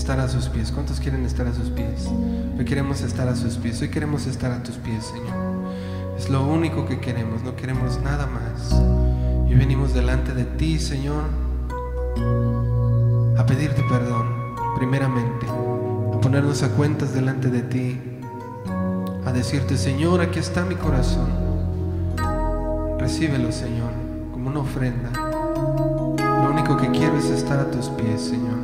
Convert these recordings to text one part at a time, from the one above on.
estar a sus pies. ¿Cuántos quieren estar a sus pies? Hoy queremos estar a sus pies. Hoy queremos estar a tus pies, Señor. Es lo único que queremos. No queremos nada más. Y venimos delante de ti, Señor, a pedirte perdón, primeramente. A ponernos a cuentas delante de ti. A decirte, Señor, aquí está mi corazón. Recíbelo, Señor, como una ofrenda. Lo único que quiero es estar a tus pies, Señor.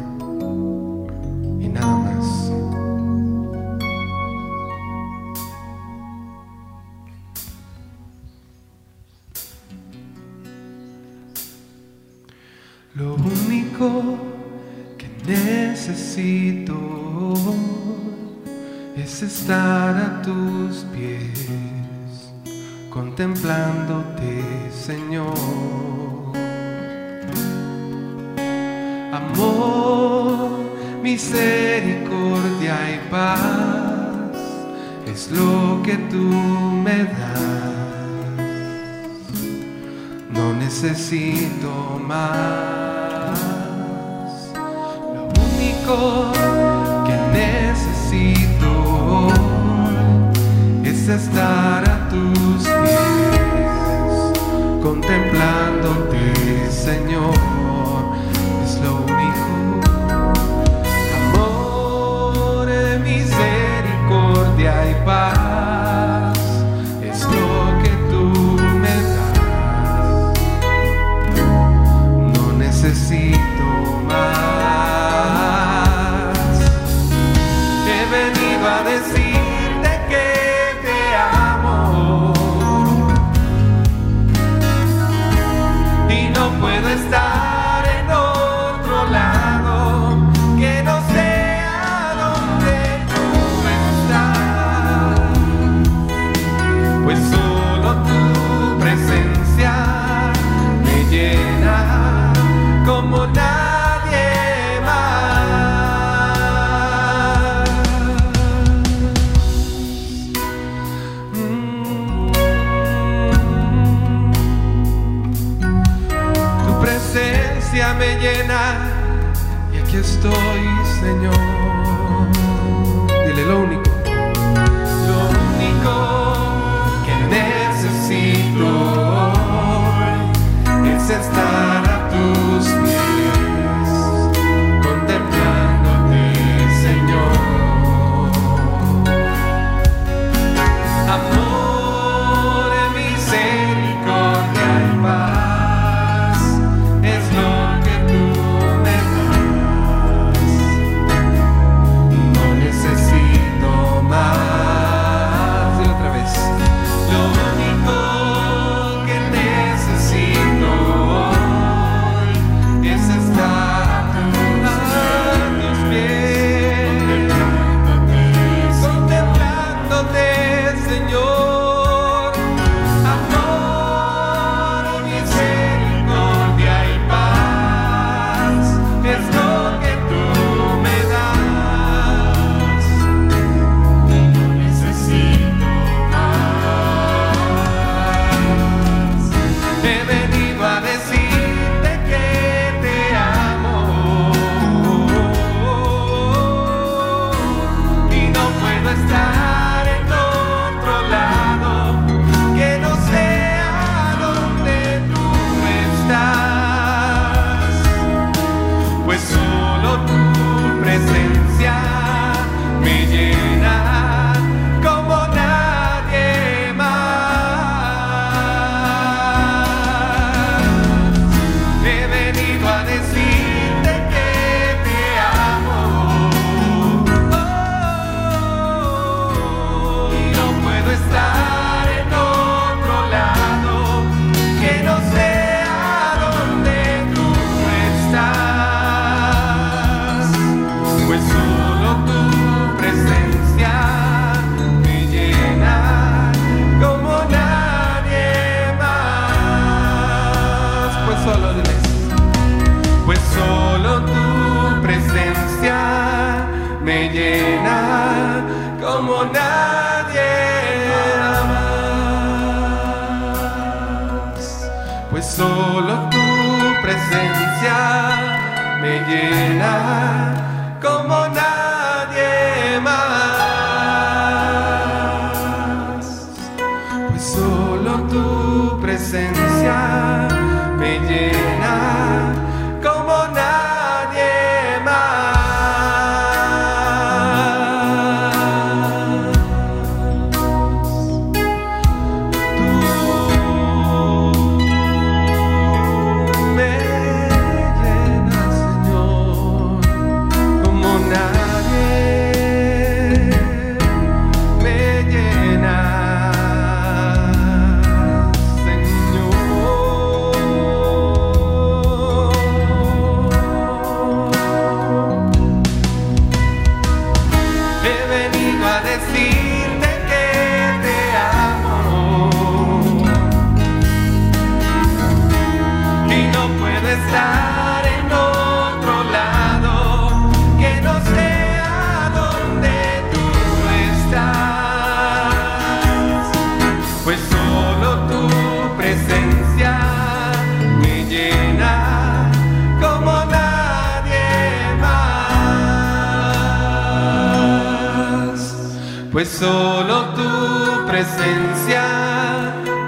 Pues solo tu presencia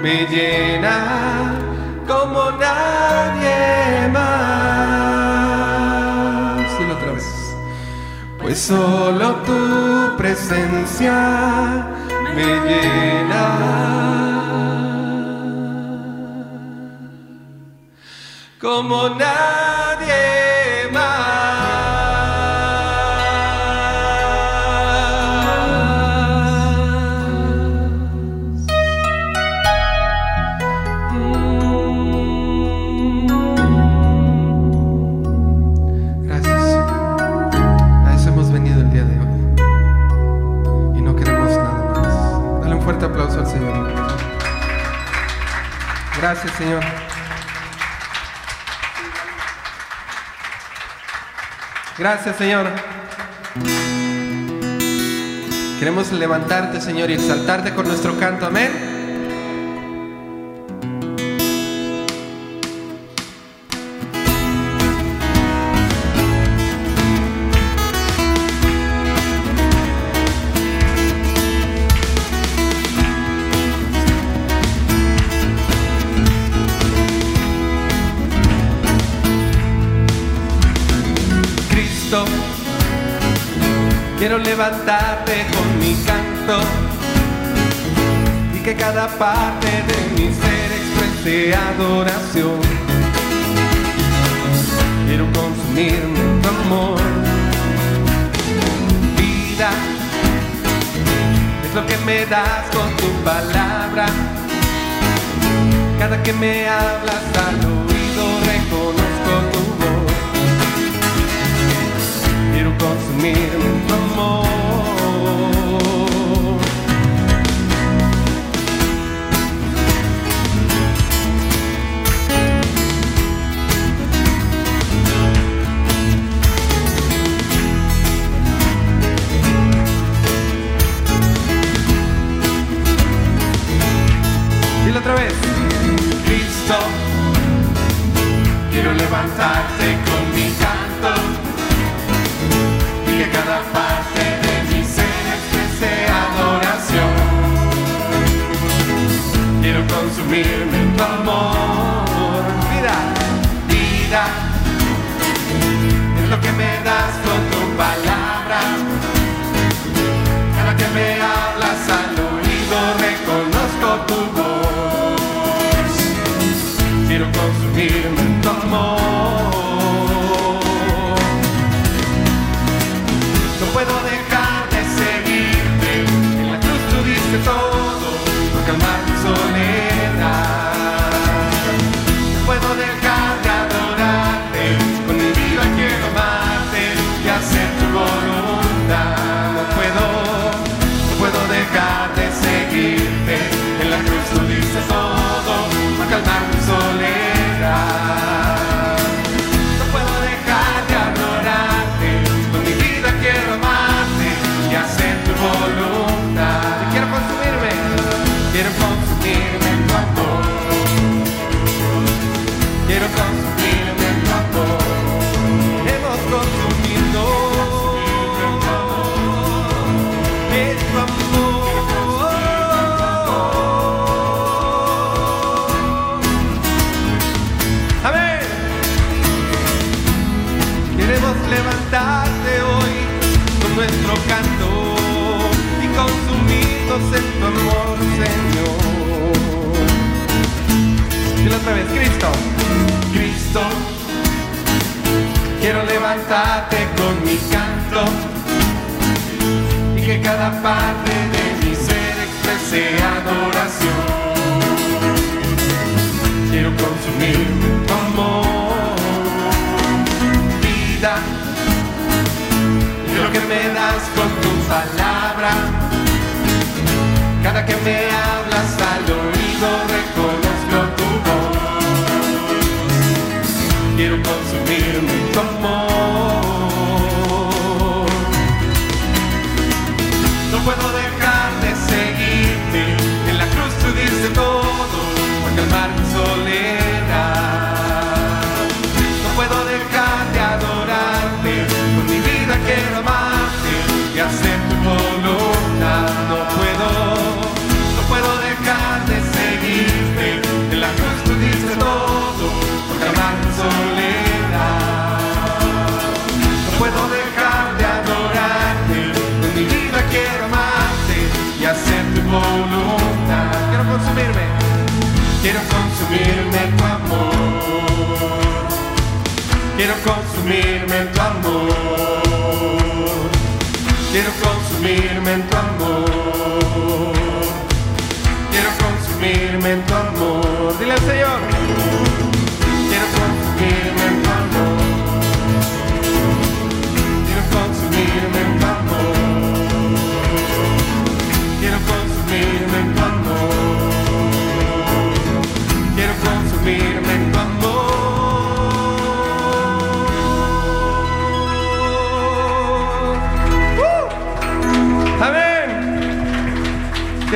me llena Pues solo tu presencia me llena. Como nadie Gracias, Señor. Gracias, Señor. Queremos levantarte, Señor, y exaltarte con nuestro canto. Amén. Levantarte con mi canto y que cada parte de mi ser exprese adoración. Quiero consumirme en tu amor, vida es lo que me das con tu palabra. Cada que me hablas al oído reconozco tu voz. Quiero consumirme en tu amor. Vida, vida, es lo que me das con tu Cristo, Quiero levantarte con mi canto y que cada parte de mi ser exprese adoración. Quiero consumirme tu amor, vida, y lo que me das con tu palabra. Cada que me hablas al oído reconozco It'll consumir mucho amor. Quiero consumirme en tu amor. Quiero consumirme en tu amor. Quiero consumirme en tu amor. Quiero consumirme en tu amor. Dile al Señor. Quiero consumirme en tu amor.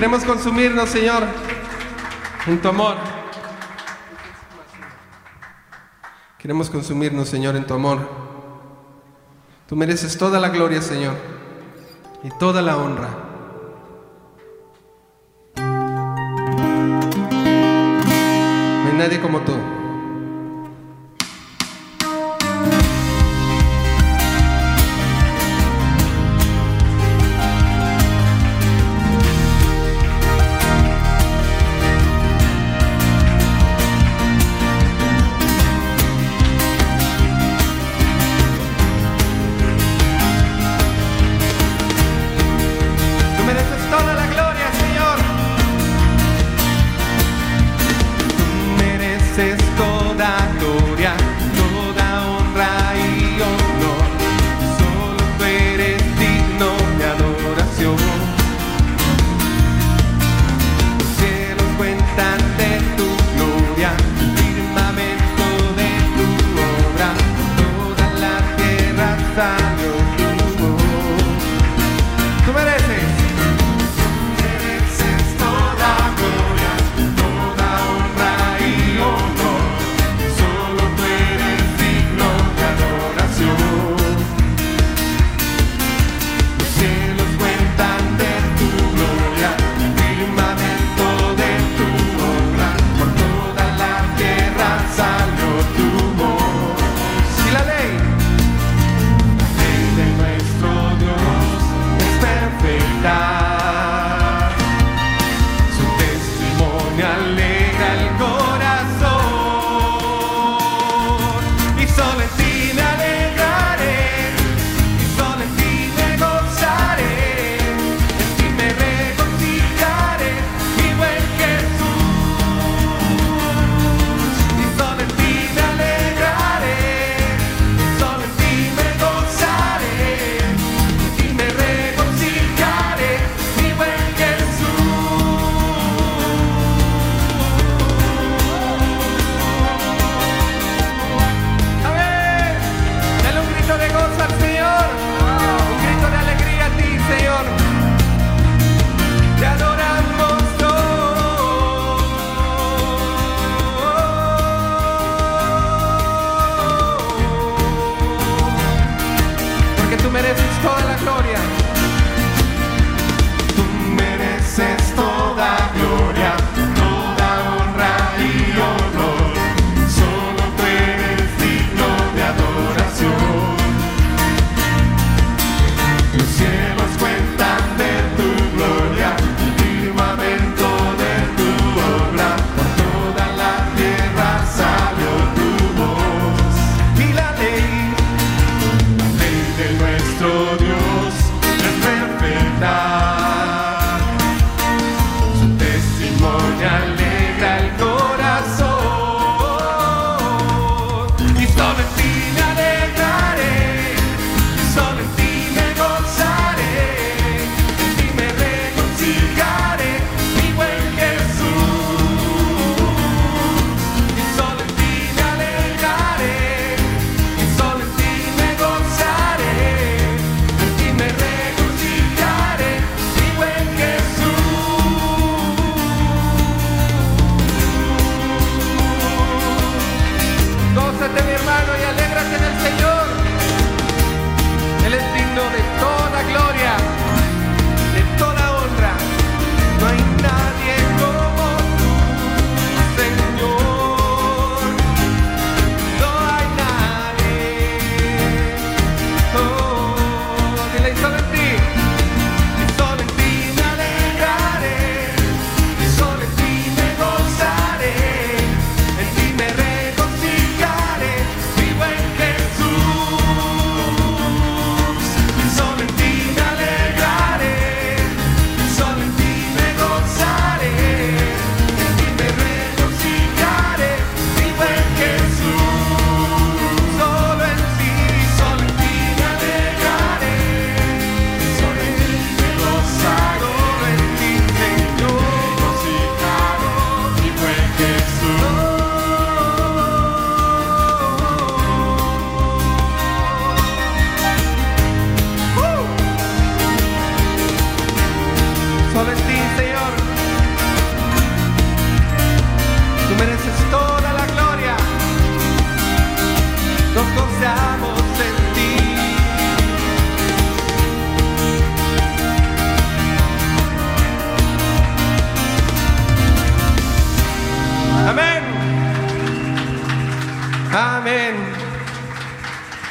Queremos consumirnos, Señor, en tu amor. Queremos consumirnos, Señor, en tu amor. Tú mereces toda la gloria, Señor, y toda la honra. No hay nadie como tú.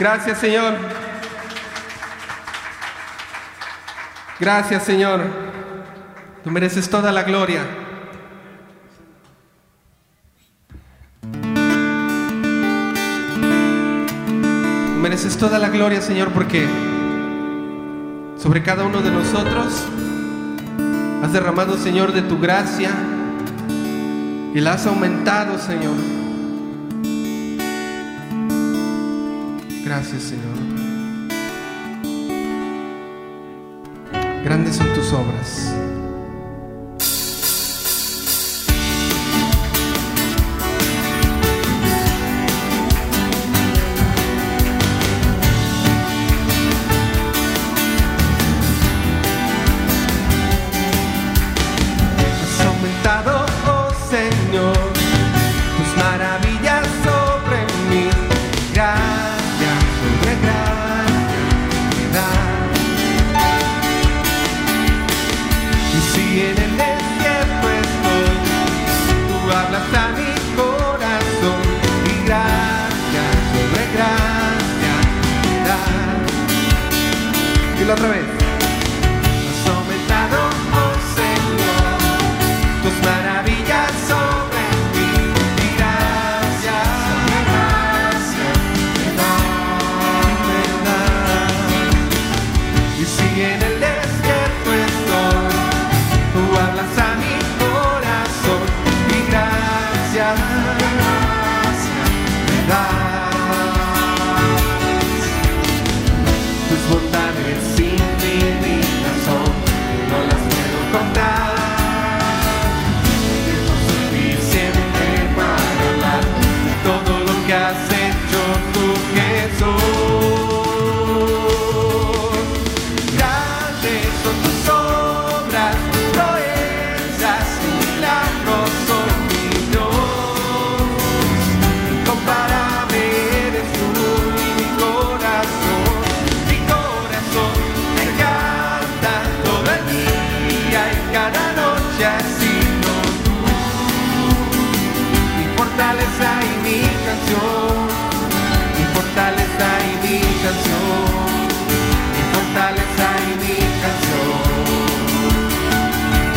Gracias, Señor. Gracias, Señor. Tú mereces toda la gloria. Tú mereces toda la gloria, Señor, porque sobre cada uno de nosotros has derramado, Señor, de tu gracia y la has aumentado, Señor. Gracias, Señor. Grandes son tus obras.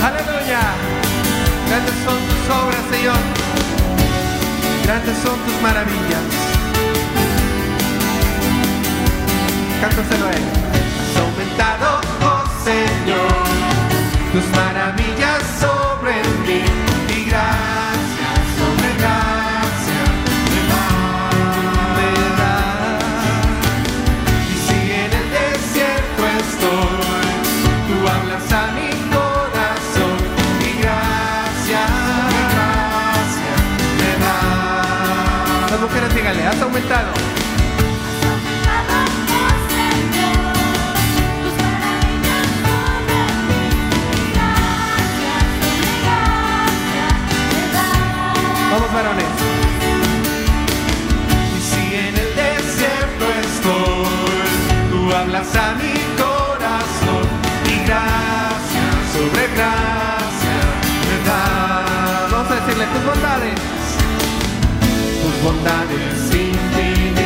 Aleluya. Grandes son tus obras, Señor. Grandes son tus maravillas. Cántaselo a Él. Has aumentado, oh Señor, tus maravillas sobre mí. Y gracias. Vamos varones. Y si en el desierto estoy, tú hablas a mi corazón y gracias sobre gracias me das. Vamos a decirle tus bondades bondades infinitas.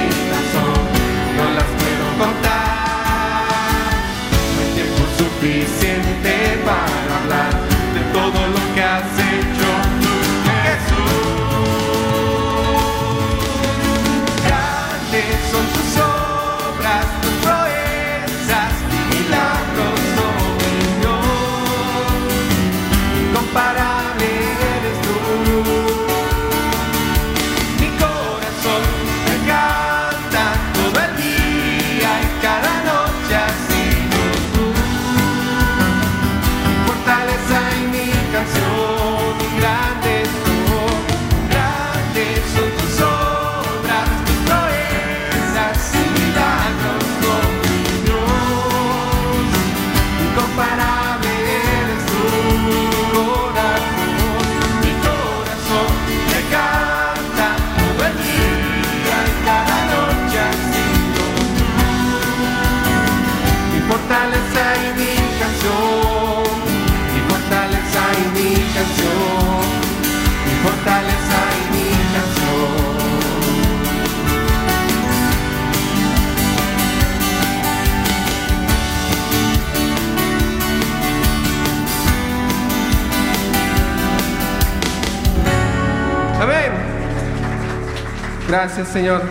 Gracias, Señor.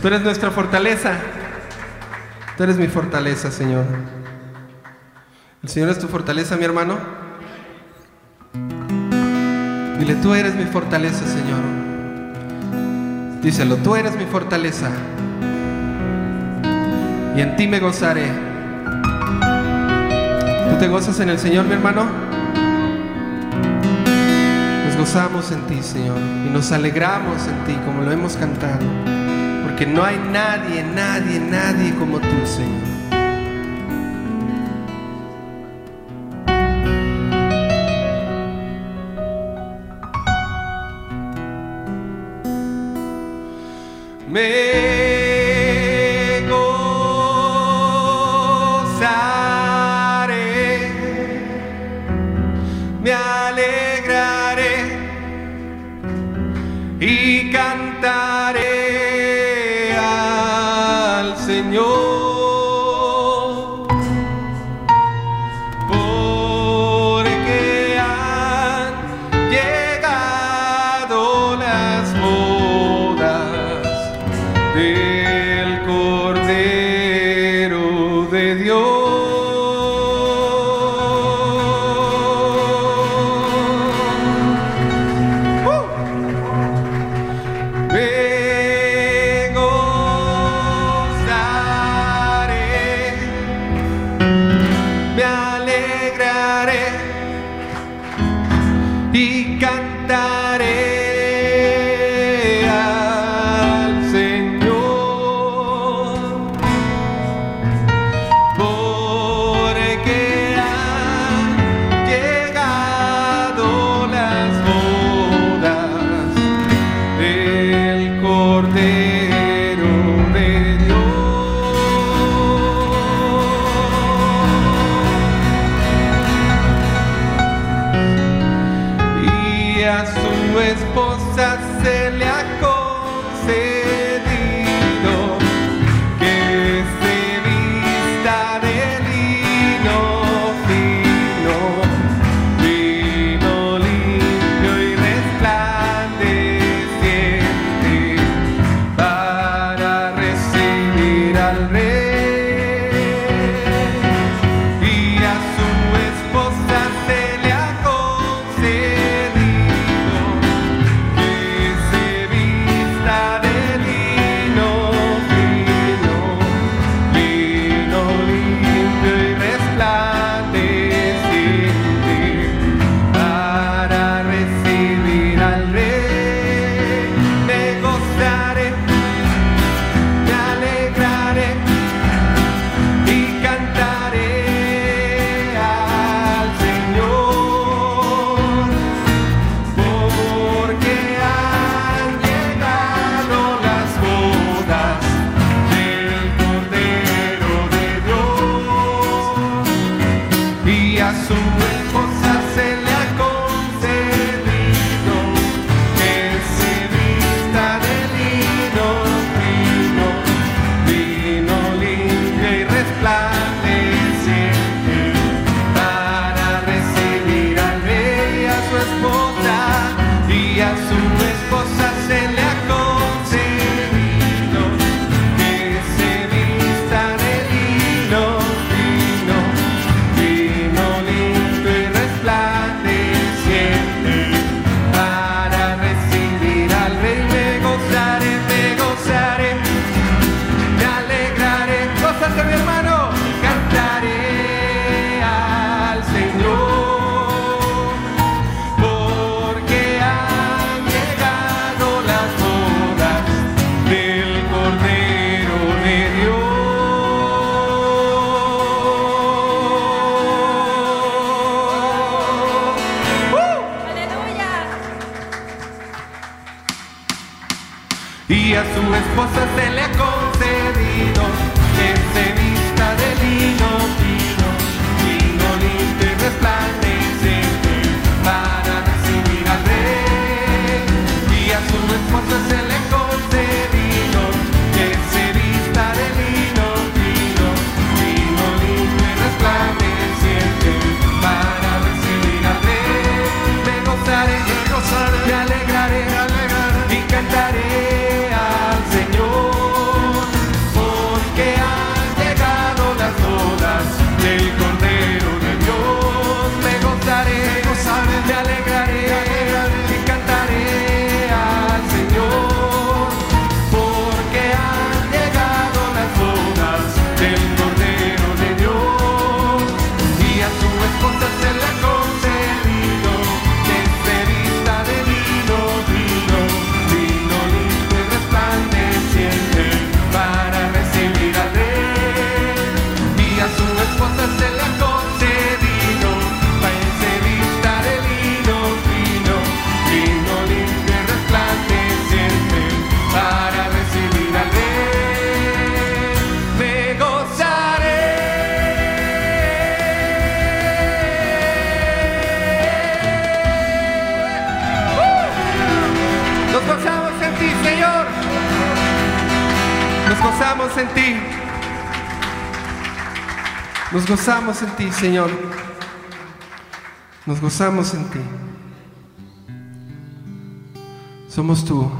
Tú eres nuestra fortaleza. Tú eres mi fortaleza, Señor. El Señor es tu fortaleza, mi hermano. Dile, tú eres mi fortaleza, Señor. Díselo, tú eres mi fortaleza. Y en ti me gozaré. ¿Tú te gozas en el Señor, mi hermano? gozamos en ti, Señor, y nos alegramos en ti, como lo hemos cantado, porque no hay nadie, nadie, nadie como tú, Señor. Me cantar. en ti, Señor. Nos gozamos en ti. Somos tú,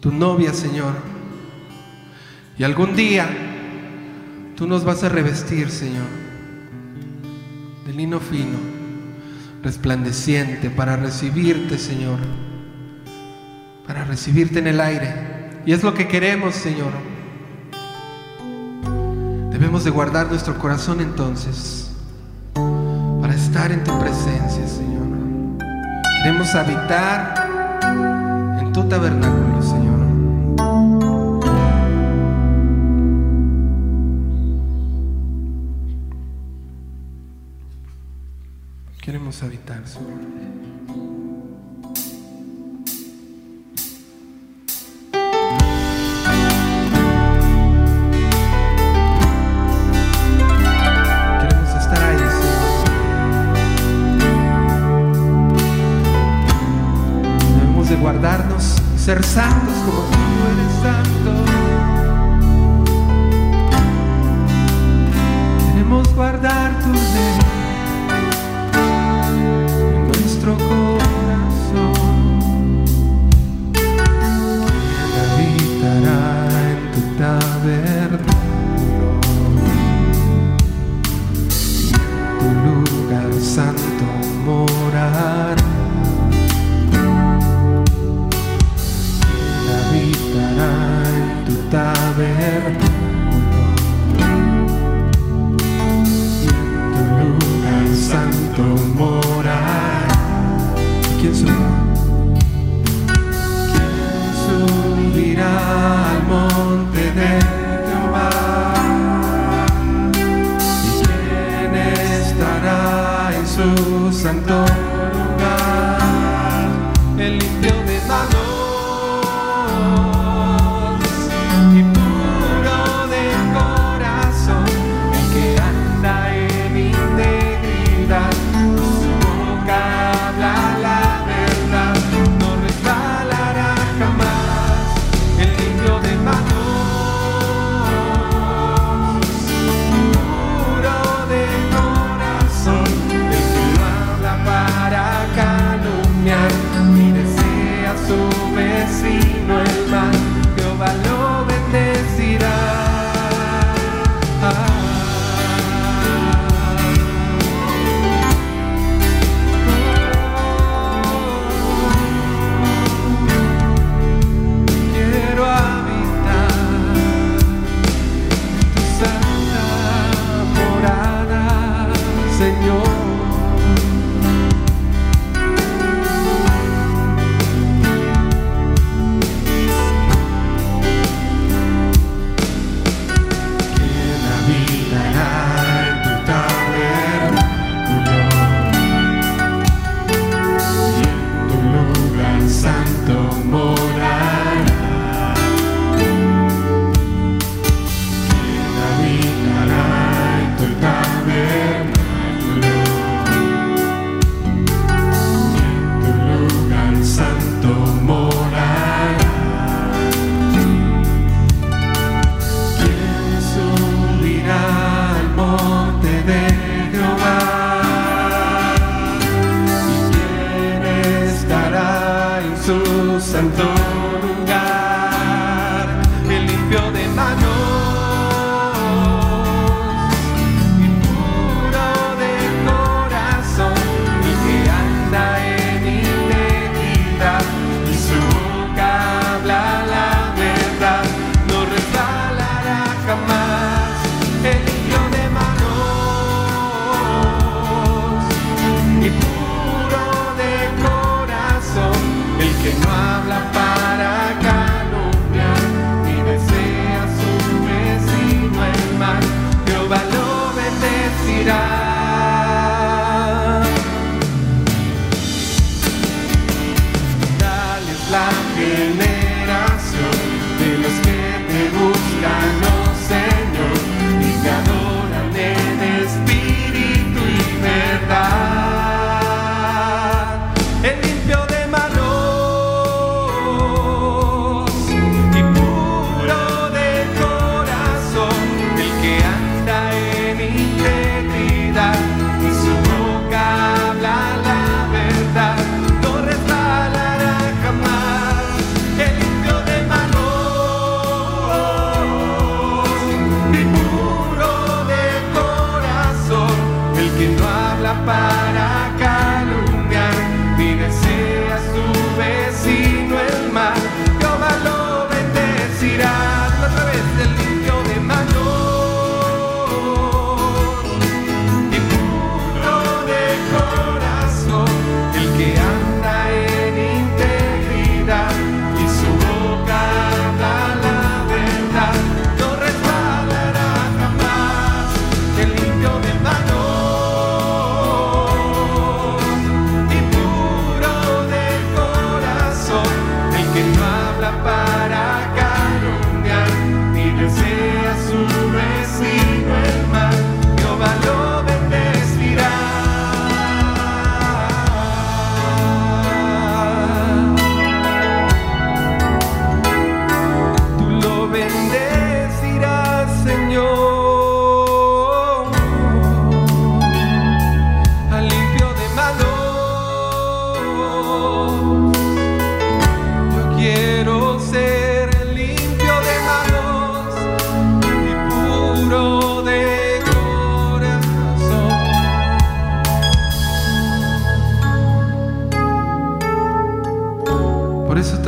tu novia, Señor. Y algún día tú nos vas a revestir, Señor, de lino fino, resplandeciente, para recibirte, Señor. Para recibirte en el aire. Y es lo que queremos, Señor. Debemos de guardar nuestro corazón entonces para estar en tu presencia, Señor. Queremos habitar en tu tabernáculo, Señor. Queremos habitar, Señor. ser santos como.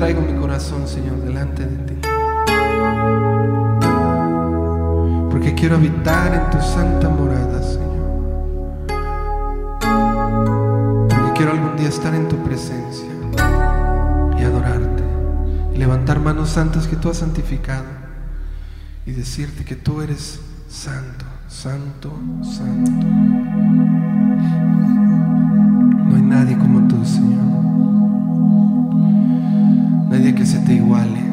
traigo mi corazón, Señor, delante de ti. Porque quiero habitar en tu santa morada, Señor. Porque quiero algún día estar en tu presencia y adorarte. Y levantar manos santas que tú has santificado. Y decirte que tú eres santo, santo, santo. No hay nadie como que se te iguale.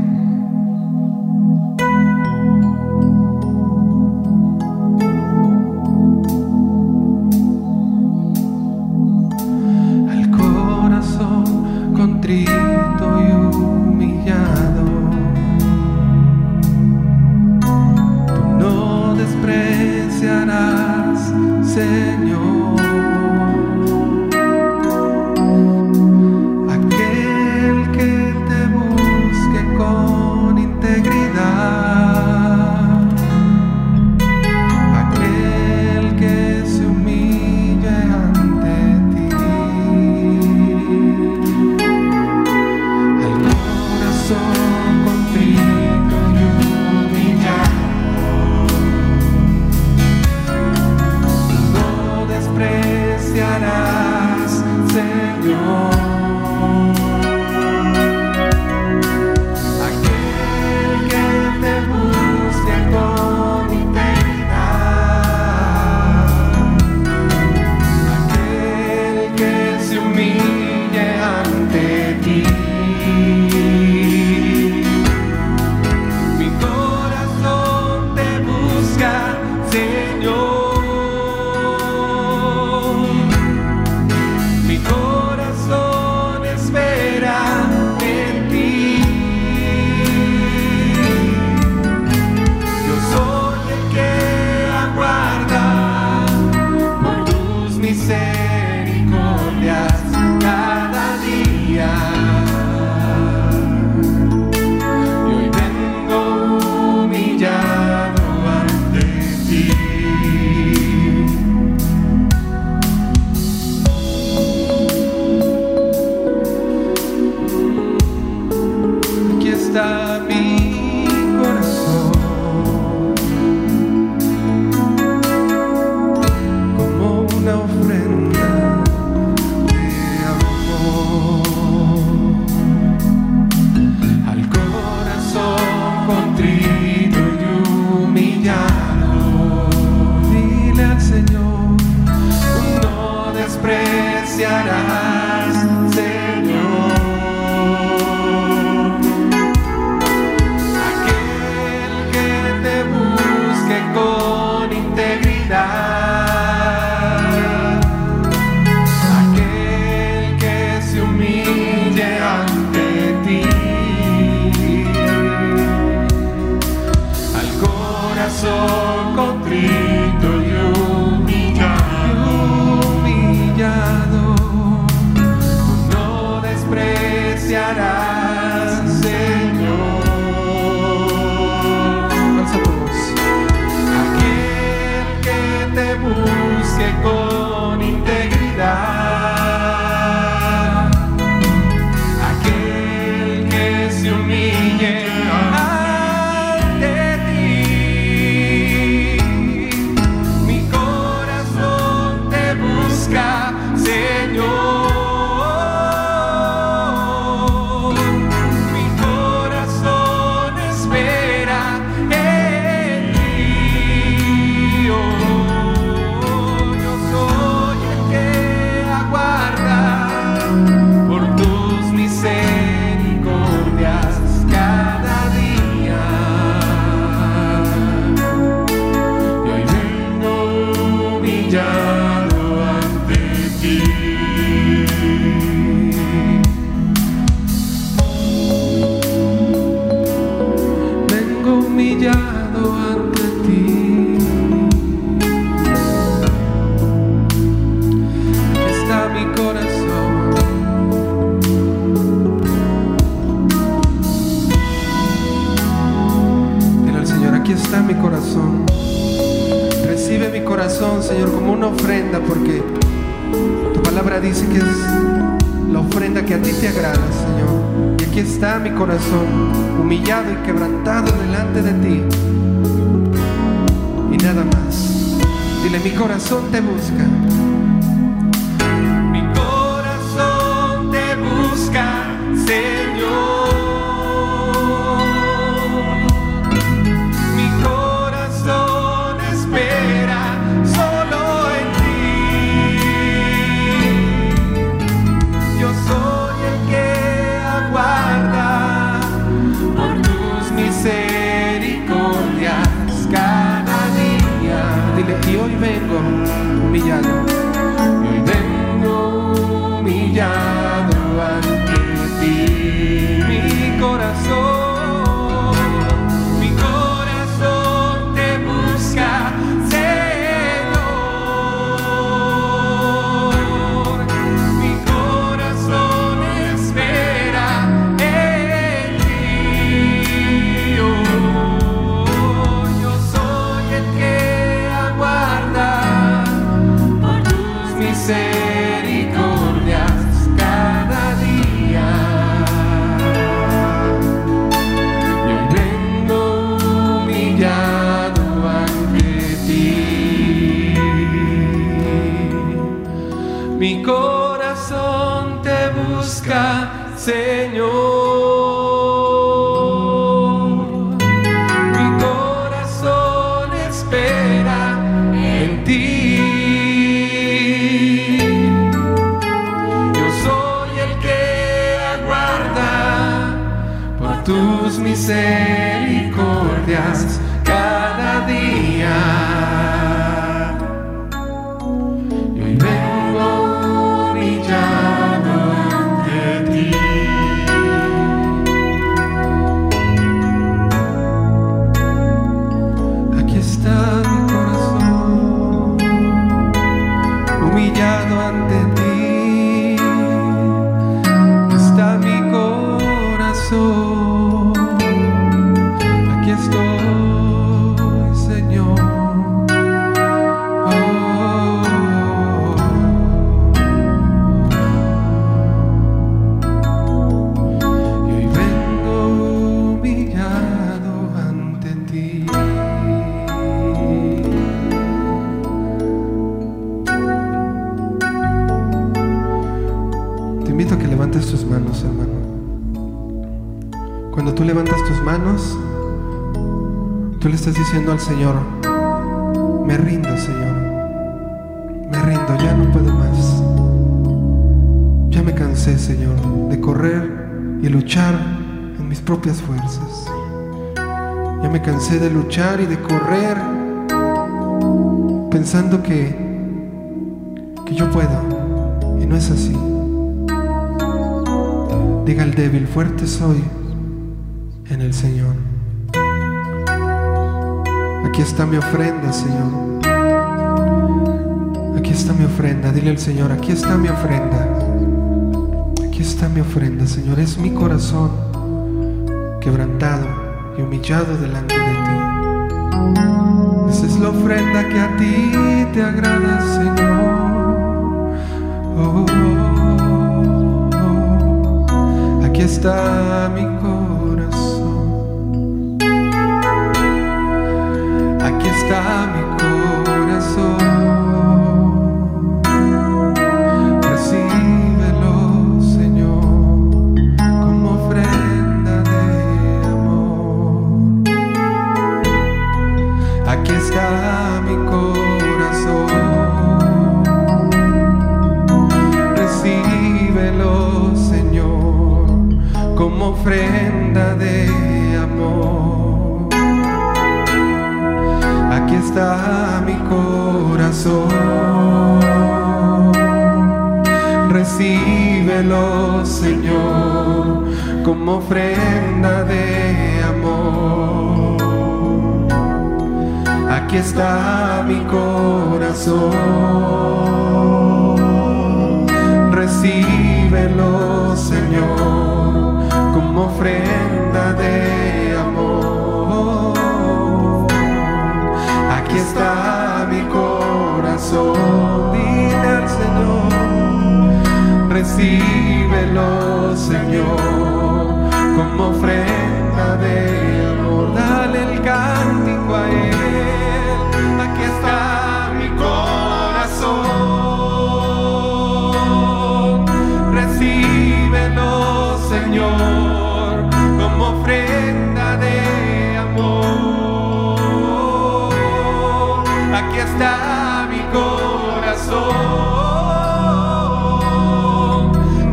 Mi corazón, humillado y quebrantado delante de ti. Y nada más. Dile, mi corazón te busca. Estás diciendo al Señor, me rindo, Señor. Me rindo, ya no puedo más. Ya me cansé, Señor, de correr y luchar en mis propias fuerzas. Ya me cansé de luchar y de correr pensando que, que yo puedo. Y no es así. Diga el débil, fuerte soy en el Señor. Aquí está mi ofrenda, Señor. Aquí está mi ofrenda. Dile al Señor, aquí está mi ofrenda. Aquí está mi ofrenda, Señor. Es mi corazón quebrantado y humillado delante de ti. Esa es la ofrenda que a ti te agrada, Señor. Oh, oh, oh. Aquí está mi corazón. Está mi corazón.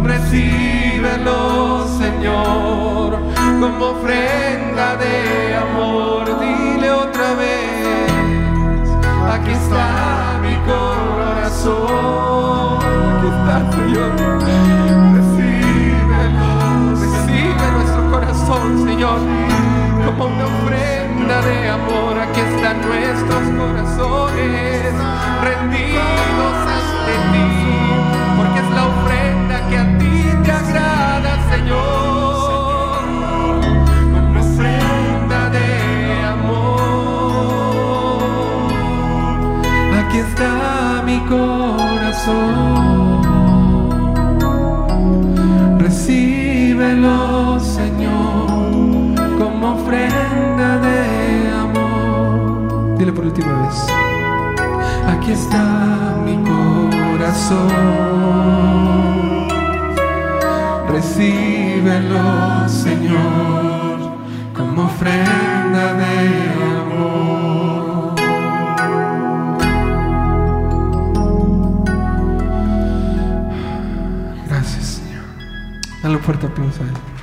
Recíbelo, Señor, como ofrenda de amor. Dile otra vez, aquí está mi corazón. Aquí está, Señor. Recíbelo, recibe nuestro corazón, Señor, como una ofrenda de amor. Aquí están nuestros corazones rendidos ante ti, porque es la ofrenda que a ti te agrada, Señor, como ofrenda de amor. Aquí está mi corazón. Recíbelo, Señor, como ofrenda última vez. Aquí está mi corazón. Recíbelo, Señor, como ofrenda de amor. Gracias, Señor. Dale un fuerte aplauso a Él.